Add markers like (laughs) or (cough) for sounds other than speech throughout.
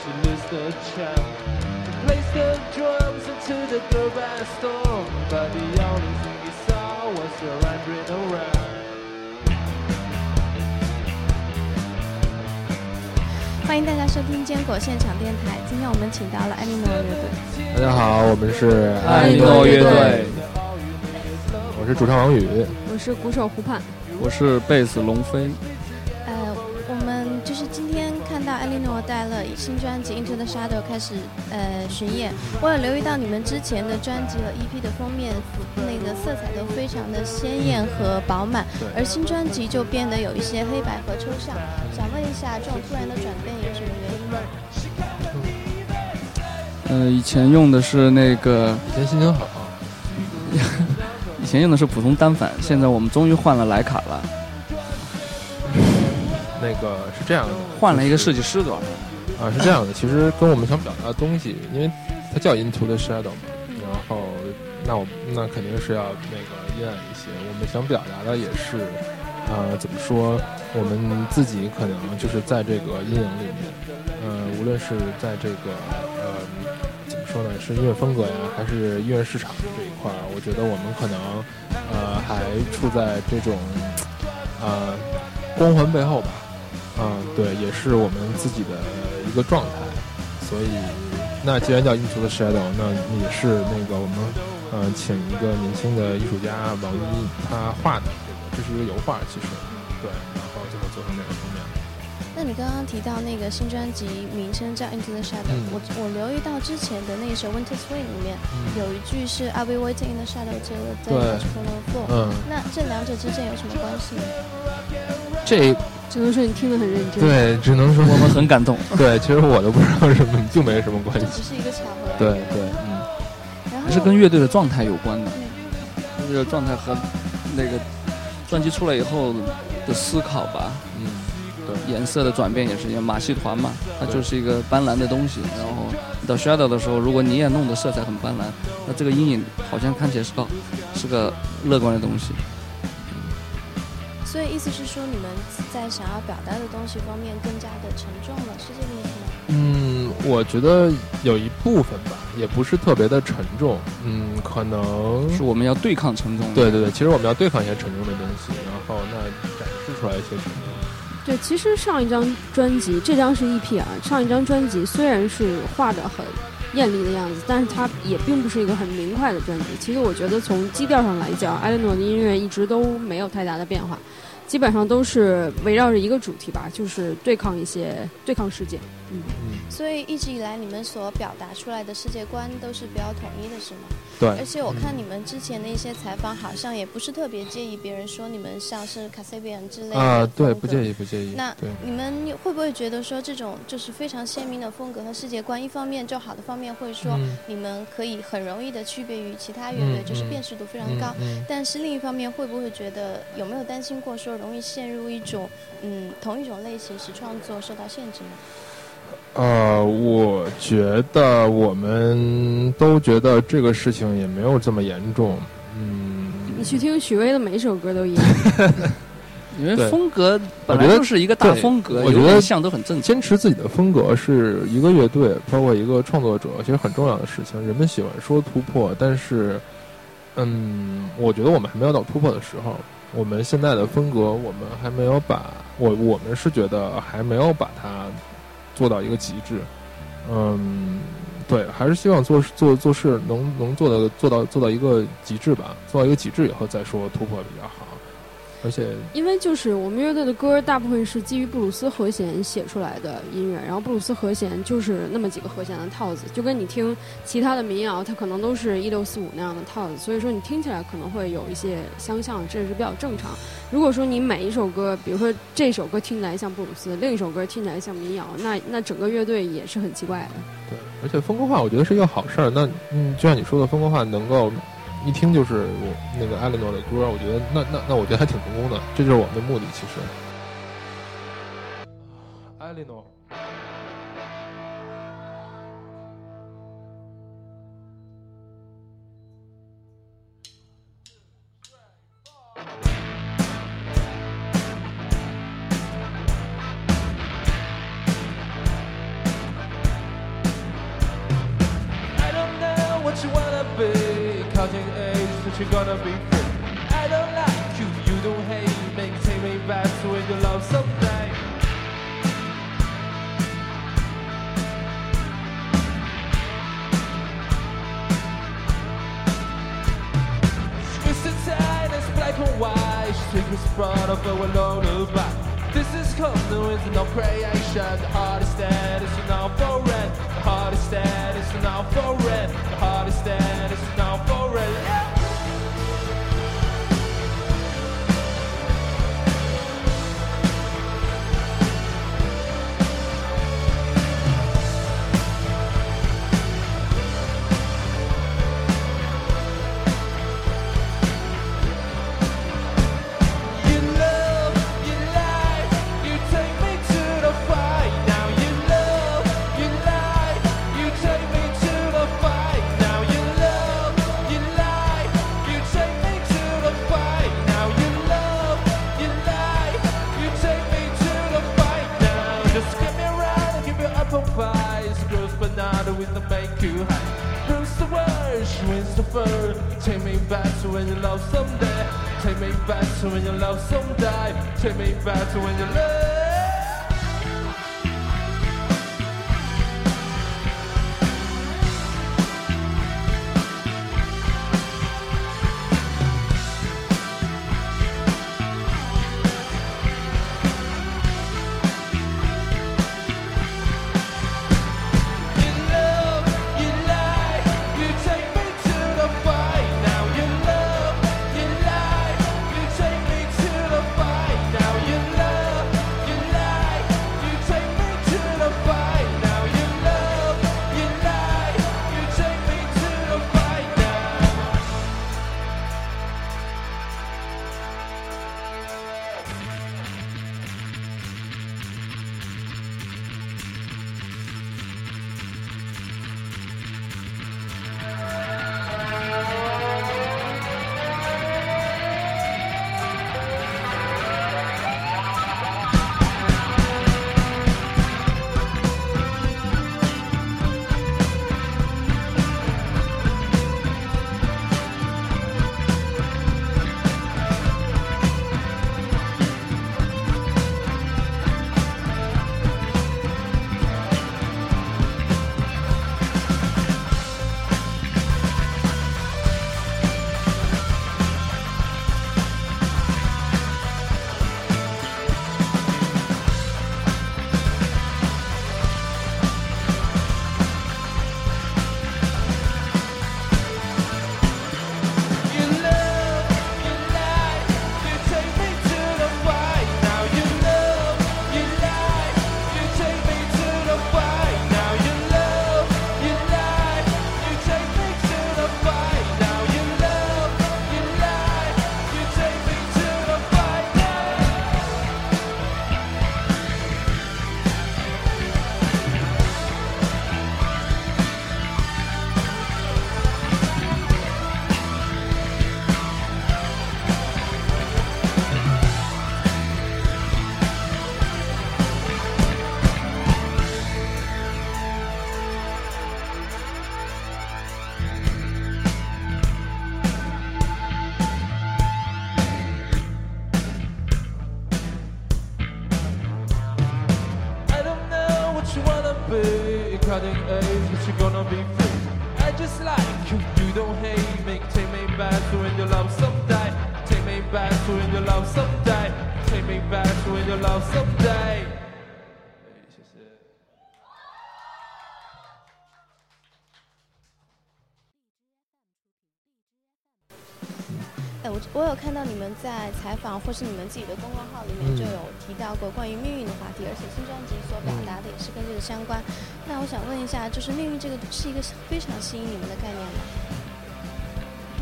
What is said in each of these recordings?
she lose the champ. Place the drums into the global storm, but the only thing he saw was the wandering around. 欢迎大家收听坚果现场电台。今天我们请到了艾莉诺乐队。大家好，我们是艾莉诺乐队，我是主唱王宇。我是鼓手胡盼，我是贝斯龙飞。带了新专辑《Into the Shadow》开始呃巡演。我有留意到你们之前的专辑和 EP 的封面，那个色彩都非常的鲜艳和饱满，而新专辑就变得有一些黑白和抽象。想问一下，这种突然的转变有什么原因吗？呃，以前用的是那个，以前心情好，(laughs) 以前用的是普通单反，现在我们终于换了徕卡了，那个是这样的，换了一个设计师，主要是啊，是这样的。其实跟我们想表达的东西，因为它叫 Into the Shadow 嘛，然后那我那肯定是要那个阴暗一些。我们想表达的也是，呃，怎么说？我们自己可能就是在这个阴影里面，呃，无论是在这个呃怎么说呢，是音乐风格呀，还是音乐市场这一块儿，我觉得我们可能呃还处在这种呃光环背后吧。嗯，对，也是我们自己的一个状态。所以，那既然叫 Into the Shadow，那也是那个我们呃请一个年轻的艺术家王一他画的这个，这是一个油画，其实对，然后最后做成这个封面。那你刚刚提到那个新专辑名称叫《Into the Shadow》，嗯我我留意到之前的那首《Winter Swing》里面嗯有一句是 “I'll be waiting in the shadow has fallen full”。嗯，那这两者之间有什么关系呢？这只能说你听得很认真。，对，只能说我们很感动。(laughs) 对，其实我都不知道什么，(laughs) 并没什么关系。只是一个巧合。对。对，嗯，还是跟乐队的状态有关的，嗯乐队的状态和那个专辑出来以后的思考吧，嗯，对颜色的转变也是一样。马戏团嘛，它就是一个斑斓的东西，然后到 shadow 的时候，如果你也弄得色彩很斑斓，那这个阴影好像看起来是个是个乐观的东西。所以意思是说，你们在想要表达的东西方面更加的沉重了，是这个意思吗？嗯，我觉得有一部分吧，也不是特别的沉重。嗯，可能是我们要对抗沉重的。对对对，其实我们要对抗一些沉重的东西，然后那展示出来一些沉重。对，其实上一张专辑，这张是 EP 啊，上一张专辑虽然是画的很艳丽的样子，但是它也并不是一个很明快的专辑。其实我觉得从基调上来讲，艾伦诺的音乐一直都没有太大的变化，基本上都是围绕着一个主题吧，就是对抗一些对抗世界。嗯，嗯，所以一直以来你们所表达出来的世界观都是比较统一的，是吗？对而。且我看你们之前的一些采访，好像也不是特别介意别人说你们像是卡塞比安之类的啊，对，不介意，不介意。那，你们会不会觉得说这种就是非常鲜明的风格和世界观，一方面就好的方面会说嗯你们可以很容易的区别于其他乐队，嗯就是嗯辨识度非常高。嗯但是另一方面，会不会觉得有没有担心过说容易陷入一种嗯同一种类型时创作受到限制吗？呃，我觉得我们都觉得这个事情也没有这么严重。嗯，你去听许巍的每一首歌都一样。(laughs) 因为风格本来就是一个大风格，我觉得像都很正。坚持自己的风格是一个乐队，包括一个创作者，其实很重要的事情。人们喜欢说突破，但是，嗯，我觉得我们还没有到突破的时候。我们现在的风格，我们还没有把我我们是觉得还没有把它做到一个极致。嗯，对，还是希望做做做事能能做到做到做到一个极致吧，做到一个极致以后再说突破比较好。而且，因为就是我们乐队的歌大部分是基于布鲁斯和弦写出来的音乐，然后布鲁斯和弦就是那么几个和弦的套子，就跟你听其他的民谣，它可能都是一六四五那样的套子，所以说你听起来可能会有一些相像，这是比较正常。如果说你每一首歌，比如说这首歌听起来像布鲁斯，另一首歌听起来像民谣，那那整个乐队也是很奇怪的。对，而且风格化我觉得是一个好事儿。那嗯，就像你说的，风格化能够一听就是我那个艾莉诺的歌，我觉得那那那我觉得还挺成功的，这就是我们的目的。其实，艾莉诺。when your love some die. Take me back to when you love. 我有看到你们在采访或是你们自己的公众号里面就有提到过关于命运的话题而且新专辑所表达的也是跟这个相关。那我想问一下就是命运这个是一个非常吸引你们的概念吗？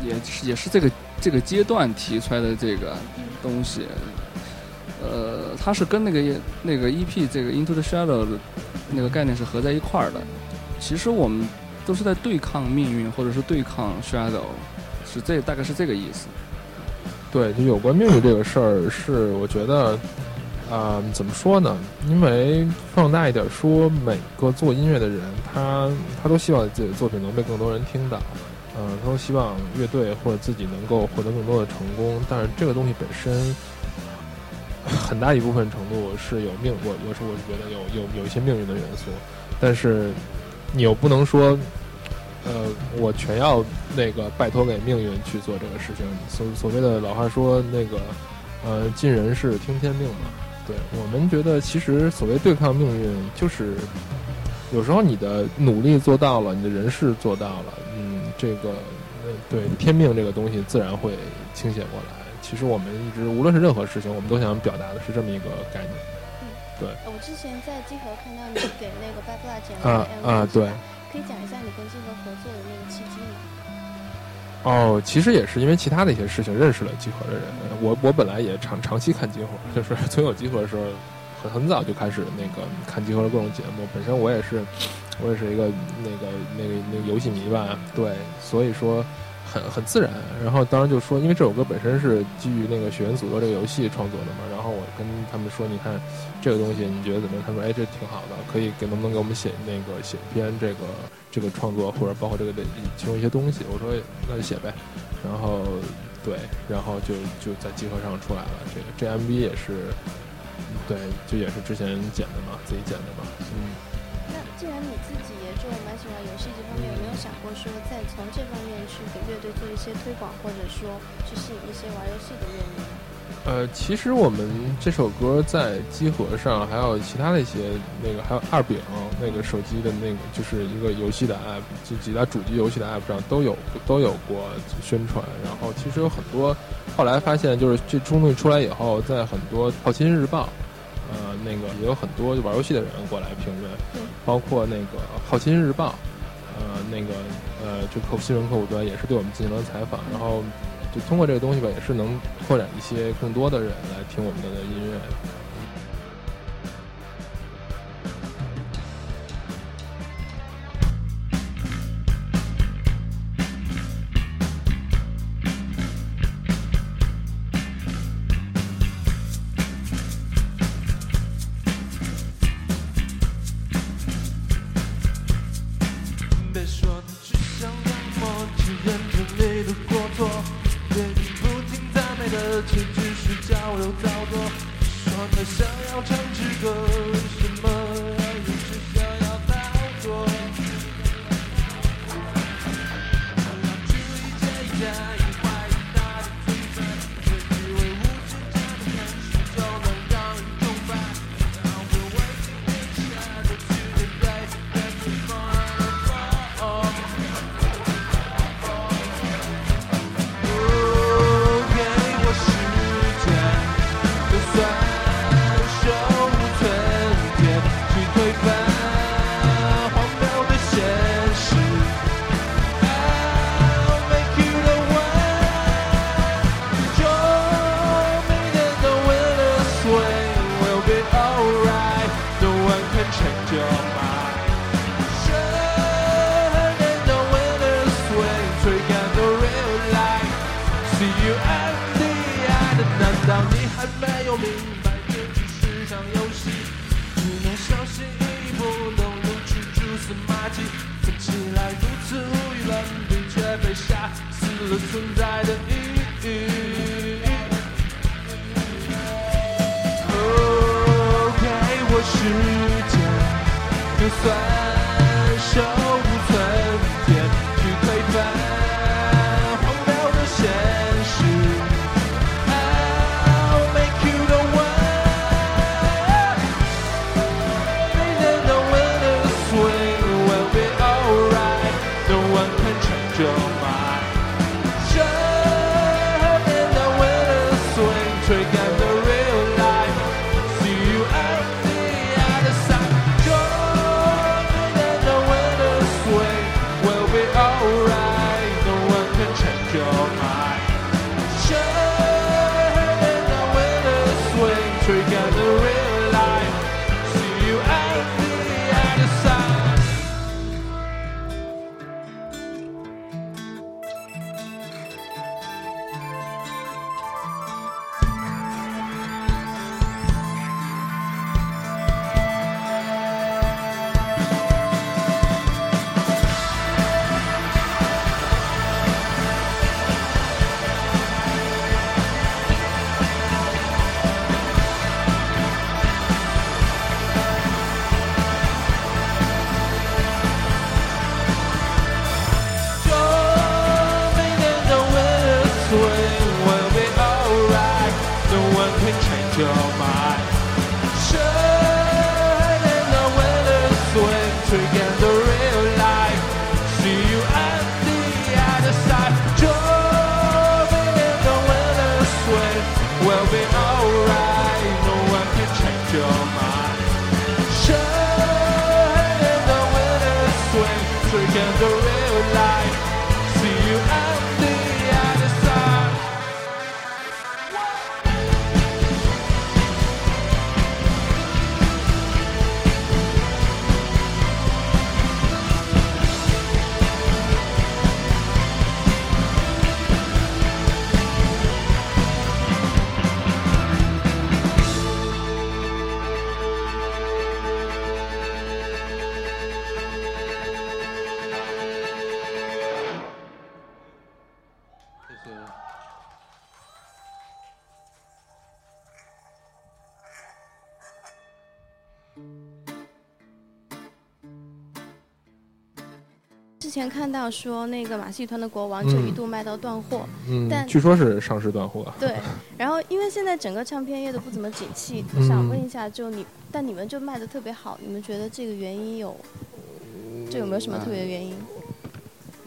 也是也是这个这个阶段提出来的这个东西。呃它是跟那个那个 ep 这个 into the shadow 的那个概念是合在一块儿的。其实我们都是在对抗命运或者是对抗 shadow 是这大概是这个意思。对就有关命运这个事儿是我觉得啊怎么说呢？因为放大一点说每个做音乐的人他他都希望自己的作品能被更多人听到嗯他都希望乐队或者自己能够获得更多的成功但是这个东西本身很大一部分程度是有命我我是我是觉得有有有一些命运的元素。但是你又不能说呃，我全要那个拜托给命运去做这个事情。所所谓的老话说那个，呃，尽人事听天命嘛。对我们觉得，其实所谓对抗命运，就是有时候你的努力做到了，你的人事做到了，嗯，这个呃对天命这个东西自然会倾斜过来。其实我们一直无论是任何事情，我们都想表达的是这么一个概念。对我之前在集合看到你给那个 Bad Blood 剪啊了 MV 啊，对。可以讲一下哦，其实也是因为其他的一些事情认识了集合的人。我我本来也长长期看集合，(laughs) 就是从有集合的时候，很很早就开始那个看集合的各种节目。本身我也是，我也是一个那个那个那个游戏迷吧，对，所以说很很自然。然后当然就说，因为这首歌本身是基于那个《血缘诅咒》这个游戏创作的嘛，然后我跟他们说，你看这个东西你觉得怎么样？他说，哎，这挺好的，可以给能不能给我们写那个写一篇这个这个创作，或者包括这个的其中一些东西？我说那就写呗。然后对，然后就就在集合上出来了。这个这 MV 也是，对，就也是之前剪的嘛，自己剪的嘛。嗯，那既然你自己也就蛮喜欢游戏这方面，有没有想过说再从这方面去给乐队做一些推广，或者说去吸引一些玩游戏的乐迷？呃，其实我们这首歌在机核上，还有其他的一些那个，还有二饼那个手机的那个，就是一个游戏的 app，就几大主机游戏的 app 上都有都有过宣传。然后其实有很多，后来发现就是这东西出来以后，在很多好奇心日报，呃，那个也有很多玩游戏的人过来评论对，包括那个好奇心日报，呃，那个呃，这客户新闻客户端也是对我们进行了采访，然后。就通过这个东西吧，也是能拓展一些更多的人来听我们的音乐。your 看到说那个马戏团的国王就嗯一度卖到断货，嗯，但据说是上市断货。对。然后因为现在整个唱片业都不怎么景气，嗯想问一下，就你，但你们就卖的特别好，你们觉得这个原因有，这有没有什么特别的原因？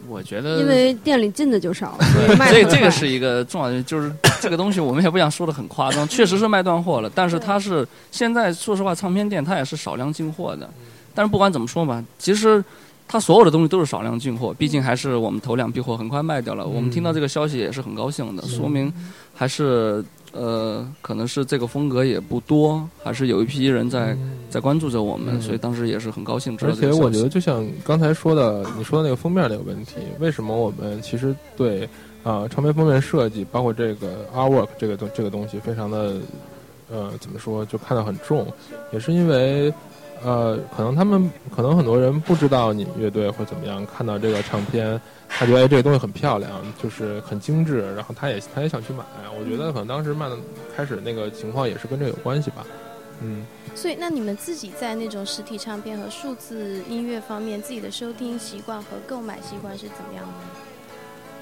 我觉得因为店里进的就少，所以这个是一个重要的，就是这个东西我们也不想说的很夸张，确实是卖断货了，但是它是现在说实话，唱片店它也是少量进货的，但是不管怎么说吧，其实。它所有的东西都是少量进货，毕竟还是我们头两批货很快卖掉了。我们听到这个消息也是很高兴的，说明还是呃，可能是这个风格也不多，还是有一批人在在关注着我们，嗯所以当时也是很高兴知道而且。我觉得，就像刚才说的，你说的那个封面那个问题，为什么我们其实对啊、唱片封面设计，包括这个 artwork 这个东这个东西，非常的呃怎么说，就看得很重，也是因为呃，可能他们可能很多人不知道你乐队会怎么样，看到这个唱片，他觉得哎这个东西很漂亮，就是很精致，然后他也他也想去买。我觉得可能当时慢的开始那个情况也是跟这有关系吧，嗯。所以，那你们自己在那种实体唱片和数字音乐方面，自己的收听习惯和购买习惯是怎么样的？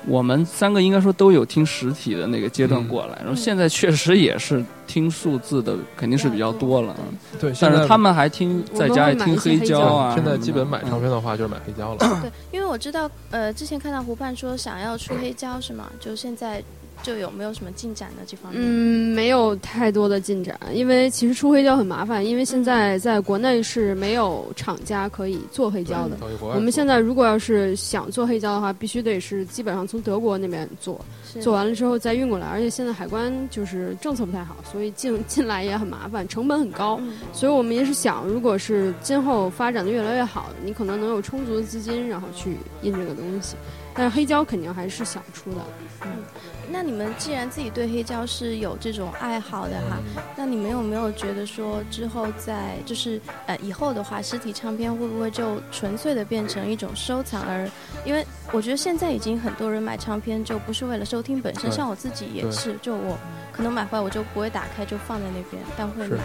我们三个应该说都有听实体的那个阶段嗯过来，然后现在确实也是听数字的，肯定是比较多了。对，但是他们还听在家里听黑胶啊。现在基本买唱片的话就是买黑胶了。对，因为我知道，呃，之前看到湖畔说想要出黑胶是吗？就现在就有没有什么进展呢？这方面？嗯，没有太多的进展，因为其实出黑胶很麻烦，因为现在在国内是没有厂家可以做黑胶的。我们现在如果要是想做黑胶的话，必须得是基本上从德国那边做，做完了之后再运过来，而且现在海关就是政策不太好，所以进 (laughs) 进来也很麻烦，成本很高。嗯所以我们也是想，如果是今后发展的越来越好，你可能能有充足的资金，然后去印这个东西。但是黑胶肯定还是想出的。那你们既然自己对黑胶是有这种爱好的哈，那你们有没有觉得说之后在就是呃以后的话，实体唱片会不会就纯粹的变成一种收藏？而因为我觉得现在已经很多人买唱片就不是为了收听本身，像我自己也是，就我可能买回来我就不会打开，就放在那边，但会买。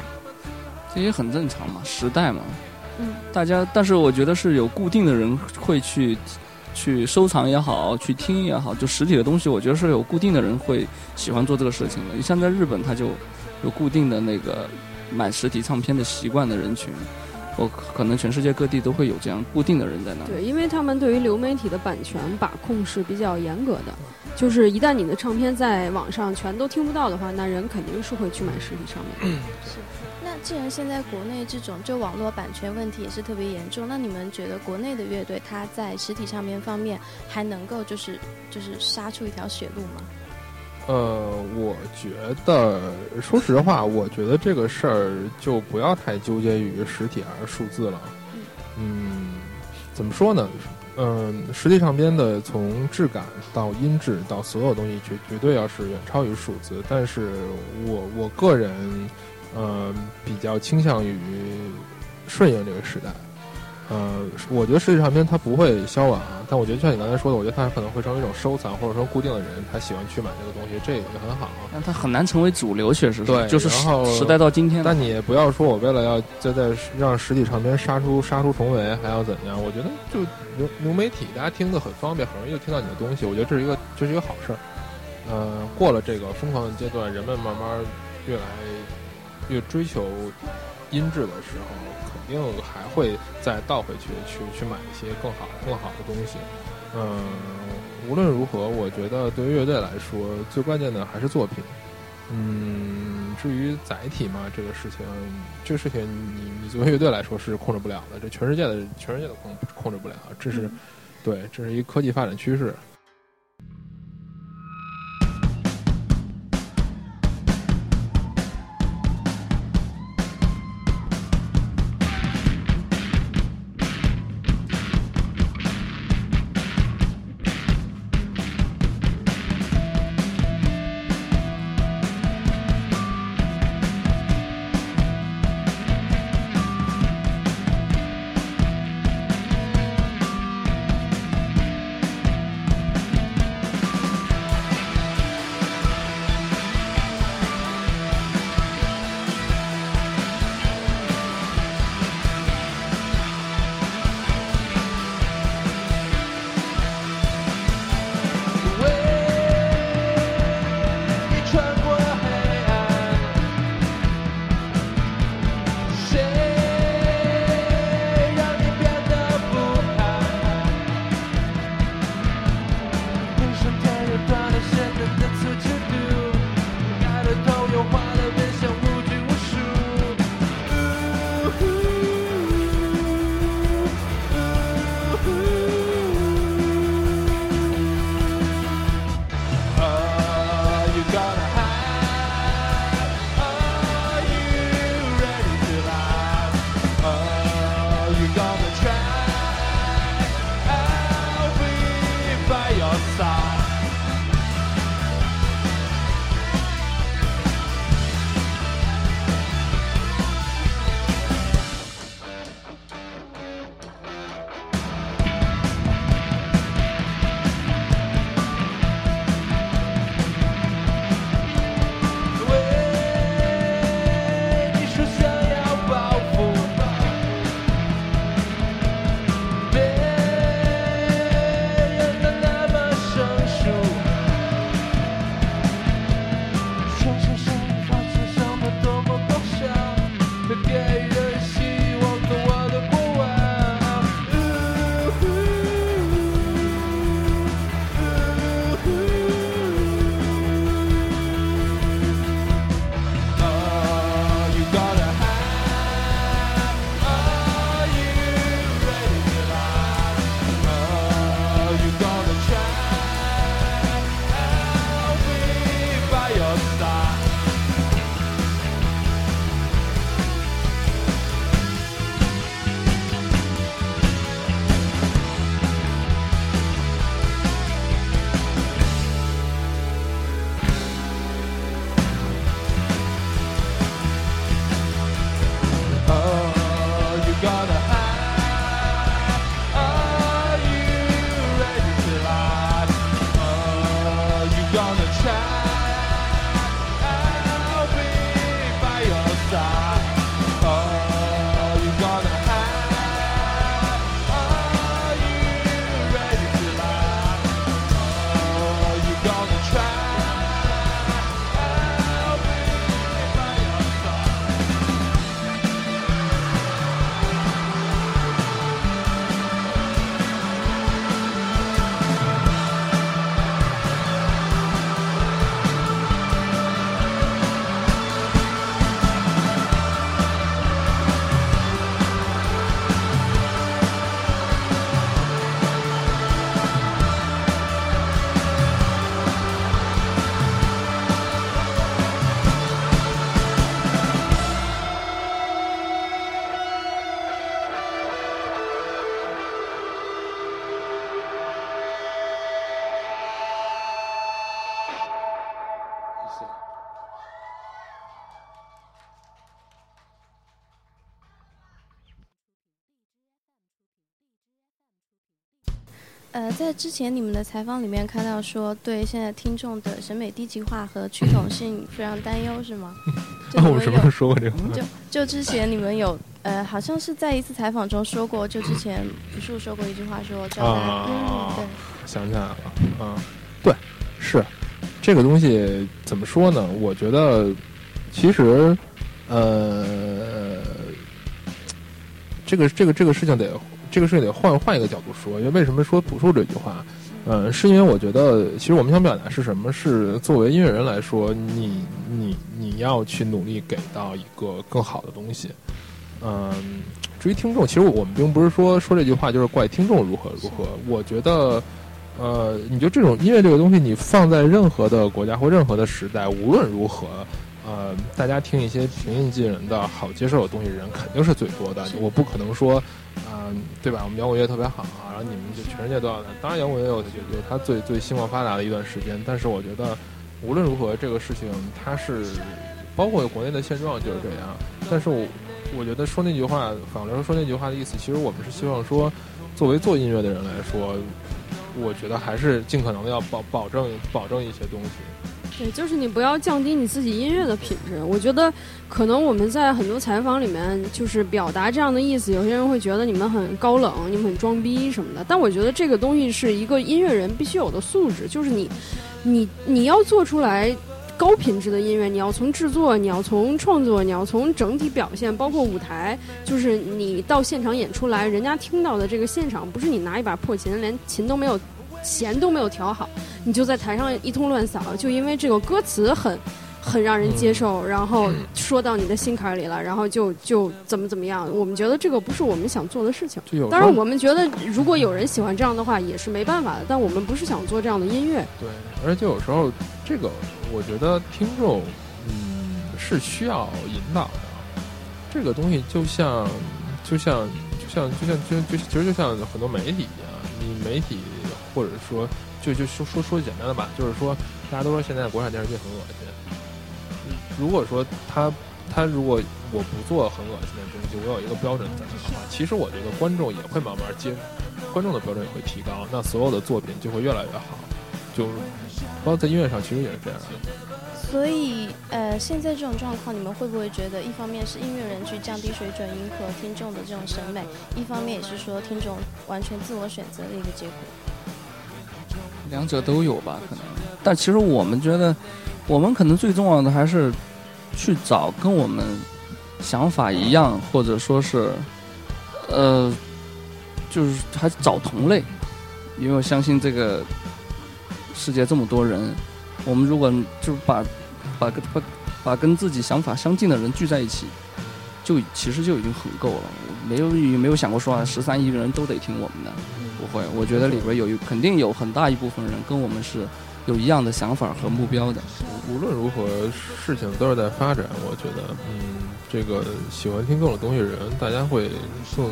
这也很正常嘛，时代嘛，嗯，大家，但是我觉得是有固定的人会去去收藏也好，去听也好，就实体的东西，我觉得是有固定的人会喜欢做这个事情的。你像在日本，他就有固定的那个买实体唱片的习惯的人群，我可能全世界各地都会有这样固定的人在那里。对，因为他们对于流媒体的版权把控是比较严格的，就是一旦你的唱片在网上全都听不到的话，那人肯定是会去买实体唱片。是。那既然现在国内这种就网络版权问题也是特别严重，那你们觉得国内的乐队它在实体唱片方面还能够就是就是杀出一条血路吗？呃，我觉得，说实话，我觉得这个事儿就不要太纠结于实体还是数字了。嗯，怎么说呢？嗯，实体唱片的从质感到音质到所有东西绝绝对要是远超于数字。但是我我个人，呃，比较倾向于顺应这个时代。呃，我觉得实体唱片它不会消亡，但我觉得像你刚才说的，我觉得它可能会成为一种收藏，或者说固定的人他喜欢去买这个东西，这也很好。但它很难成为主流，确实是，对就是时然后时代到今天。但你也不要说我为了要再在让实体唱片杀出杀出重围，还要怎样？我觉得就流流媒体，大家听的很方便，很容易就听到你的东西。我觉得这是一个这是一个好事儿。呃，过了这个疯狂的阶段，人们慢慢越来越追求音质的时候，肯定还会再倒回去去去买一些更好更好的东西。嗯、无论如何，我觉得对于乐队来说，最关键的还是作品。嗯，至于载体嘛，这个事情，这个事情你你作为乐队来说是控制不了的，这全世界的全世界都控控制不了，这是、对，这是一科技发展趋势。在之前你们的采访里面看到说，对现在听众的审美低级化和趋同性 (laughs) 非常担忧，是吗？(laughs) 就你我们什么时候说过这个话？就就之前你们有呃，好像是在一次采访中说过，就之前朴树说过一句话说，叫大家、啊嗯，对，想起来了，啊，对，是这个东西怎么说呢？我觉得其实，呃，这个这个这个事情得这个事情得换换一个角度说，因为为什么说朴树这句话？嗯，是因为我觉得，其实我们想表达是什么？是作为音乐人来说，你你你要去努力给到一个更好的东西。嗯，至于听众，其实我们并不是说说这句话就是怪听众如何如何。我觉得，呃，你就这种音乐这个东西，你放在任何的国家或任何的时代，无论如何，呃，大家听一些平易近人的好接受的东西，人肯定是最多的。我不可能说，嗯、对吧？我们摇滚乐特别好啊，然后你们就全世界都要来。当然，摇滚乐有有有它最最兴旺发达的一段时间，但是我觉得，无论如何，这个事情它是包括国内的现状就是这样。但是我我觉得说那句话，反过来说说那句话的意思，其实我们是希望说，作为做音乐的人来说，我觉得还是尽可能的要保保证保证一些东西。对，就是你不要降低你自己音乐的品质。我觉得可能我们在很多采访里面就是表达这样的意思，有些人会觉得你们很高冷，你们很装逼什么的。但我觉得这个东西是一个音乐人必须有的素质，就是你，你你要做出来。高品质的音乐，你要从制作，你要从创作，你要从整体表现，包括舞台，就是你到现场演出来，人家听到的这个现场，不是你拿一把破琴，连琴都没有，弦都没有调好，你就在台上一通乱扫，就因为这个歌词很很让人接受，然后说到你的心坎里了，然后就就怎么怎么样。我们觉得这个不是我们想做的事情。当然，我们觉得如果有人喜欢这样的话，也是没办法的。但我们不是想做这样的音乐。对，而且有时候这个，我觉得听众，嗯，是需要引导的。这个东西就像，就像，就像，就像，就就其实就像很多媒体一样，你媒体或者说，就就说说说简单的吧，就是说，大家都说现在国产电视剧很恶心。如果说他他如果我不做很恶心的东西，我有一个标准在的话，其实我觉得观众也会慢慢接，观众的标准也会提高，那所有的作品就会越来越好。就包括在音乐上，其实也是这样的。所以，呃，现在这种状况，你们会不会觉得，一方面是音乐人去降低水准，迎合听众的这种审美，一方面也是说听众完全自我选择的一个结果？两者都有吧，可能。但其实我们觉得，我们可能最重要的还是去找跟我们想法一样，或者说是，呃，就是还找同类，因为我相信这个世界这么多人，我们如果就是把把跟把把跟自己想法相近的人聚在一起，就其实就已经很够了。没有也没有想过说啊，十三亿人都得听我们的。会，我觉得里边有一肯定有很大一部分人跟我们是有一样的想法和目标的。无论如何，事情都是在发展。我觉得，嗯，这个喜欢听各种东西的人，大家会更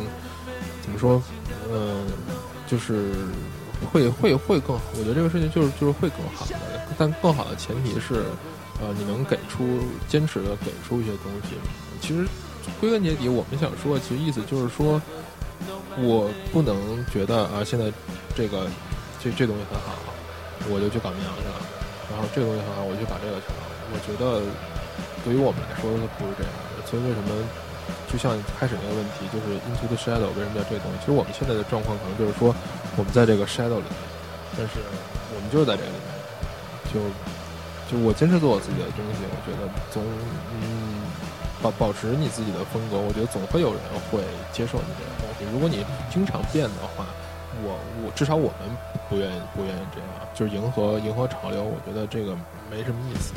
怎么说？嗯、就是会会会更好。我觉得这个事情就是就是会更好的，但更好的前提是，呃，你能给出坚持的给出一些东西。其实归根结底，我们想说，其实意思就是说，我不能觉得啊，现在这个这这东西很好，我就去搞民谣去了。然后这个东西很好，我就把这个去了。我觉得对于我们来说不是这样的，所以为什么就像开始那个问题，就是 Into the Shadow 为什么叫这个东西？其实我们现在的状况可能就是说，我们在这个 shadow 里面，但是我们就是在这个里面，就就我坚持做我自己的东西，我觉得总保保持你自己的风格，我觉得总会有人会接受你这个东西。如果你经常变的话，我我至少我们不愿意不愿意这样，就是迎合迎合潮流，我觉得这个没什么意思。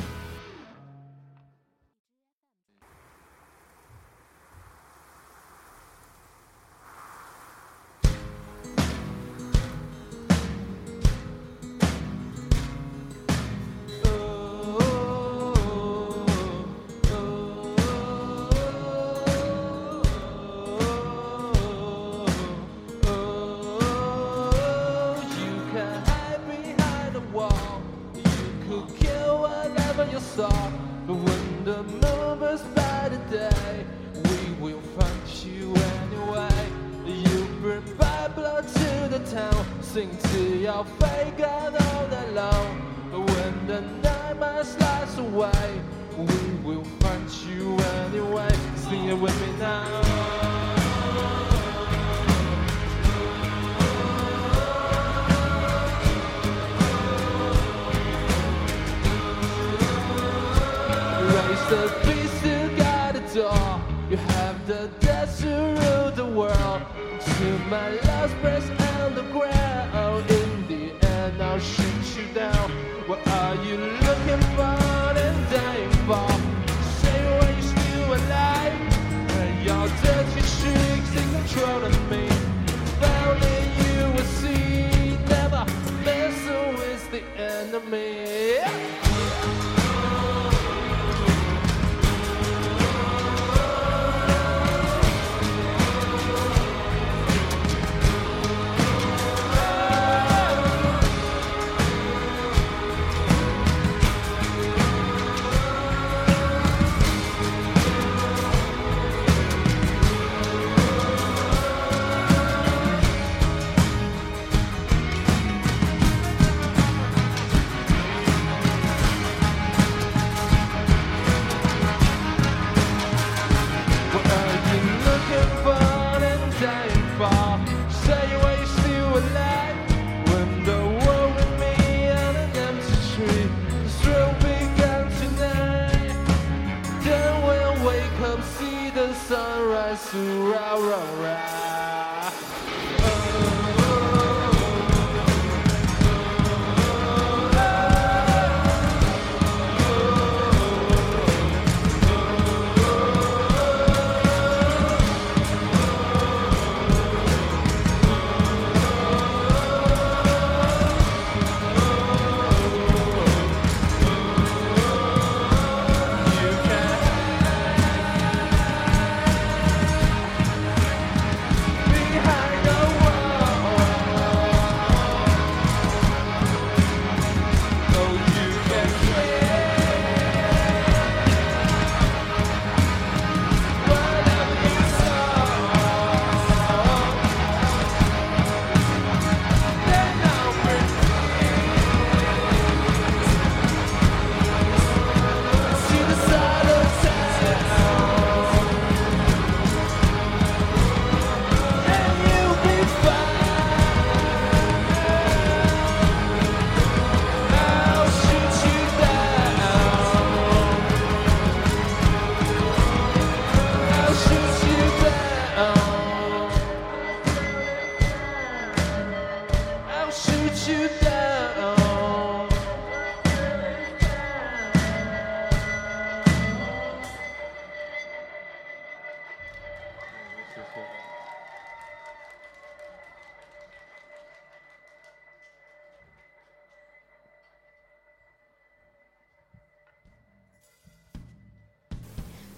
The beast you got a door. You have the death to rule the world. To my last breath and the ground. In the end, I'll shoot you down. What are you looking for and dying for? Say why you're still alive. And your dirty tricks in control of me. In you a see. Never messing with the enemy. surround.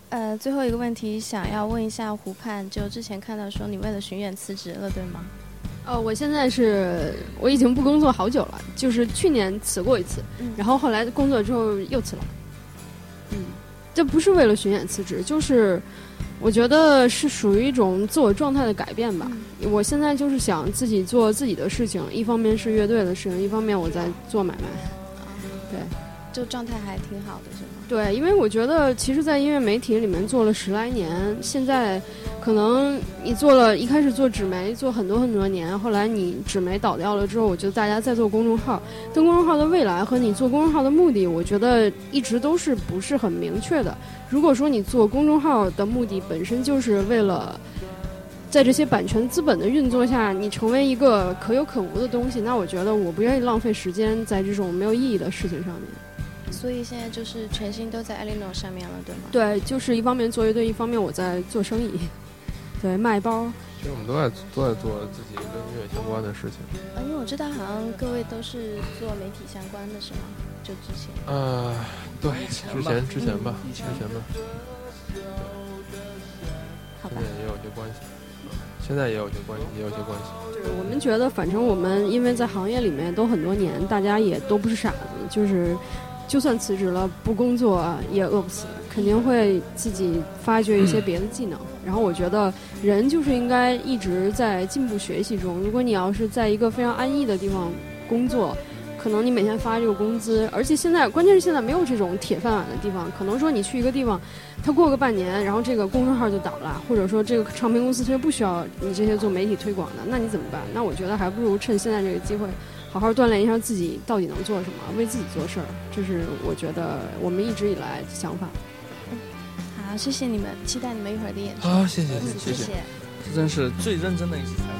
呃，最后一个问题想要问一下湖畔，就之前看到说你为了巡演辞职了，对吗？哦，我现在是我已经不工作好久了，就是去年辞过一次，嗯然后后来工作之后又辞了。嗯，这不是为了巡演辞职，就是我觉得是属于一种自我状态的改变吧。我现在就是想自己做自己的事情，一方面是乐队的事情，一方面我在做买卖。对就状态还挺好的，是吗？对，因为我觉得其实，在音乐媒体里面做了十来年，现在可能你做了一开始做纸媒做很多很多年，后来你纸媒倒掉了之后，我觉得大家在做公众号，但公众号的未来和你做公众号的目的，我觉得一直都是不是很明确的。如果说你做公众号的目的本身就是为了在这些版权资本的运作下，你成为一个可有可无的东西，那我觉得我不愿意浪费时间在这种没有意义的事情上面。所以现在就是全心都在 Eleanor 上面了，对吗？对，就是一方面做乐队，一方面我在做生意，(laughs) 对，卖包。其实我们都在都在做自己跟音乐相关的事情。啊，因为我知道好像各位都是做媒体相关的，是吗？就之前。呃，对，之前之前吧，之前吧，好吧现在，也有些关系，现在也有些关系，也有些关系。就是我们觉得，反正我们因为在行业里面都很多年，大家也都不是傻子，就是就算辞职了不工作也饿不死，肯定会自己发掘一些别的技能。然后我觉得人就是应该一直在进步学习中。如果你要是在一个非常安逸的地方工作，可能你每天发这个工资，而且现在关键是现在没有这种铁饭碗的地方，可能说你去一个地方，他过个半年，然后这个公众号就倒了，或者说这个唱片公司其实不需要你这些做媒体推广的，那你怎么办？那我觉得还不如趁现在这个机会，好好锻炼一下自己到底能做什么，为自己做事儿，这是我觉得我们一直以来的想法。好，谢谢你们，期待你们一会儿的演出。好，谢谢嗯，谢谢。谢。这真是最认真的一次采访。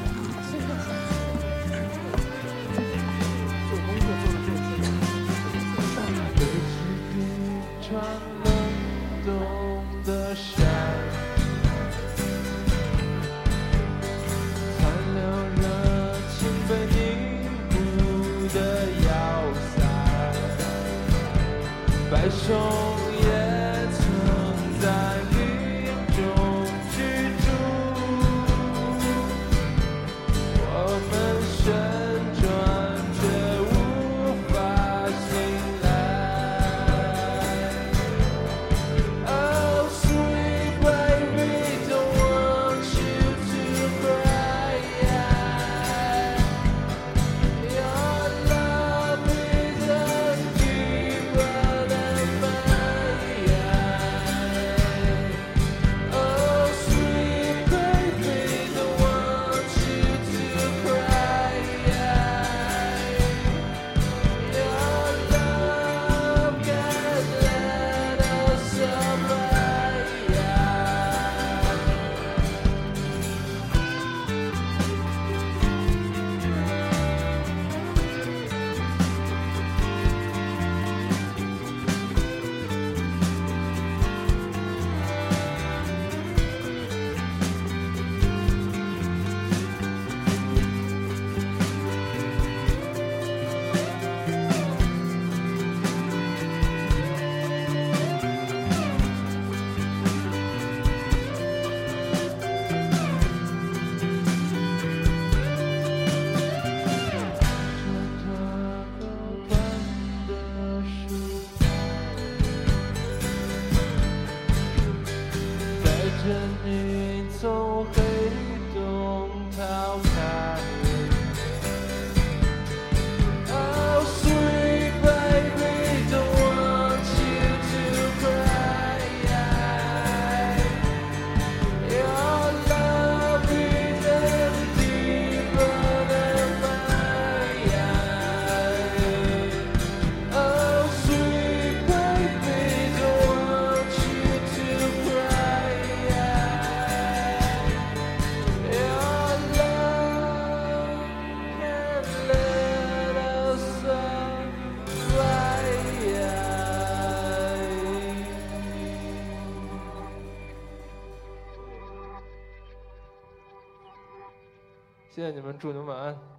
祝你们晚安。